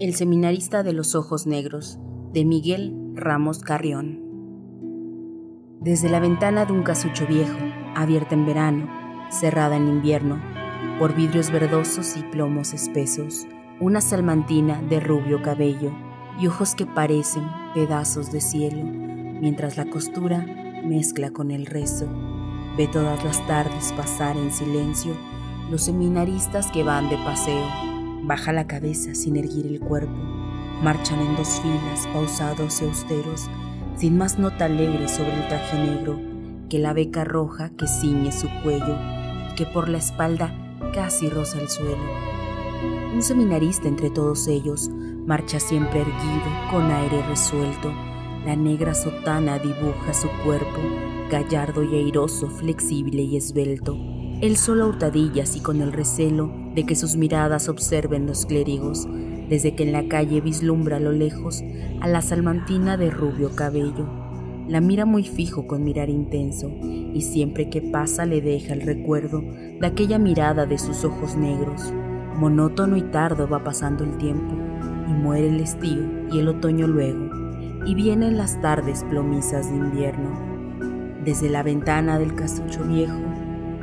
El seminarista de los ojos negros, de Miguel Ramos Carrión. Desde la ventana de un casucho viejo, abierta en verano, cerrada en invierno, por vidrios verdosos y plomos espesos, una salmantina de rubio cabello y ojos que parecen pedazos de cielo, mientras la costura mezcla con el rezo. Ve todas las tardes pasar en silencio los seminaristas que van de paseo. Baja la cabeza sin erguir el cuerpo. Marchan en dos filas, pausados y austeros, sin más nota alegre sobre el traje negro que la beca roja que ciñe su cuello que por la espalda casi roza el suelo. Un seminarista entre todos ellos marcha siempre erguido, con aire resuelto. La negra sotana dibuja su cuerpo, gallardo y airoso, flexible y esbelto. Él solo hurtadillas y con el recelo de que sus miradas observen los clérigos, desde que en la calle vislumbra a lo lejos a la salmantina de rubio cabello. La mira muy fijo con mirar intenso, y siempre que pasa le deja el recuerdo de aquella mirada de sus ojos negros. Monótono y tardo va pasando el tiempo, y muere el estío y el otoño luego, y vienen las tardes plomizas de invierno. Desde la ventana del casucho viejo,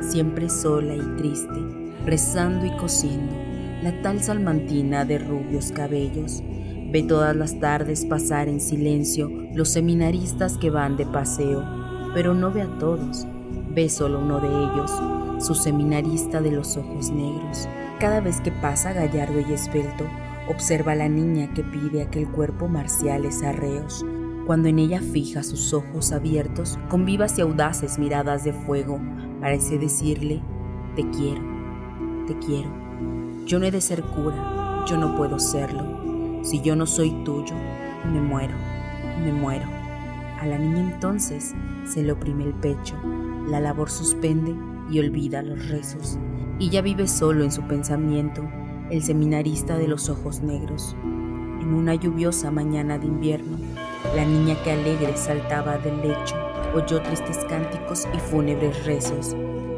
siempre sola y triste, rezando y cosiendo, la tal salmantina de rubios cabellos, ve todas las tardes pasar en silencio los seminaristas que van de paseo, pero no ve a todos, ve solo uno de ellos, su seminarista de los ojos negros. Cada vez que pasa gallardo y esbelto, Observa a la niña que pide aquel cuerpo marciales arreos. Cuando en ella fija sus ojos abiertos, con vivas y audaces miradas de fuego, parece decirle, te quiero, te quiero. Yo no he de ser cura, yo no puedo serlo. Si yo no soy tuyo, me muero, me muero. A la niña entonces se le oprime el pecho, la labor suspende y olvida los rezos. Y ya vive solo en su pensamiento, el seminarista de los ojos negros. En una lluviosa mañana de invierno, la niña que alegre saltaba del lecho oyó tristes cánticos y fúnebres rezos.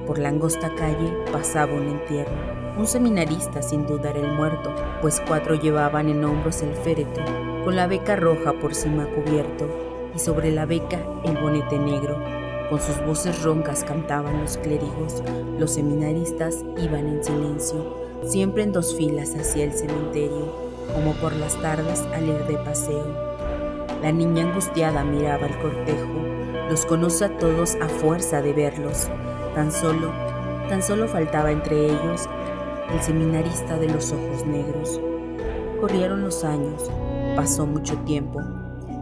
Por la angosta calle pasaba un entierro. Un seminarista sin dudar el muerto, pues cuatro llevaban en hombros el féretro, con la beca roja por cima cubierto, y sobre la beca el bonete negro. Con sus voces roncas cantaban los clérigos, los seminaristas iban en silencio, siempre en dos filas hacia el cementerio, como por las tardes al ir de paseo. La niña angustiada miraba el cortejo, los conoce a todos a fuerza de verlos. Tan solo, tan solo faltaba entre ellos el seminarista de los ojos negros. Corrieron los años, pasó mucho tiempo,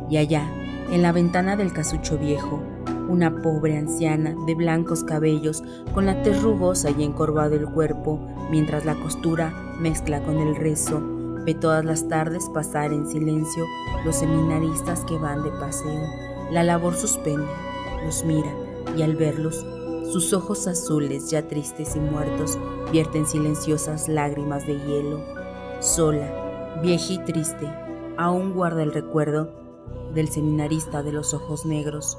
y allá, en la ventana del casucho viejo, una pobre anciana de blancos cabellos, con la tez rugosa y encorvado el cuerpo, mientras la costura mezcla con el rezo, ve todas las tardes pasar en silencio los seminaristas que van de paseo. La labor suspende, los mira, y al verlos, sus ojos azules, ya tristes y muertos, vierten silenciosas lágrimas de hielo. Sola, vieja y triste, aún guarda el recuerdo del seminarista de los ojos negros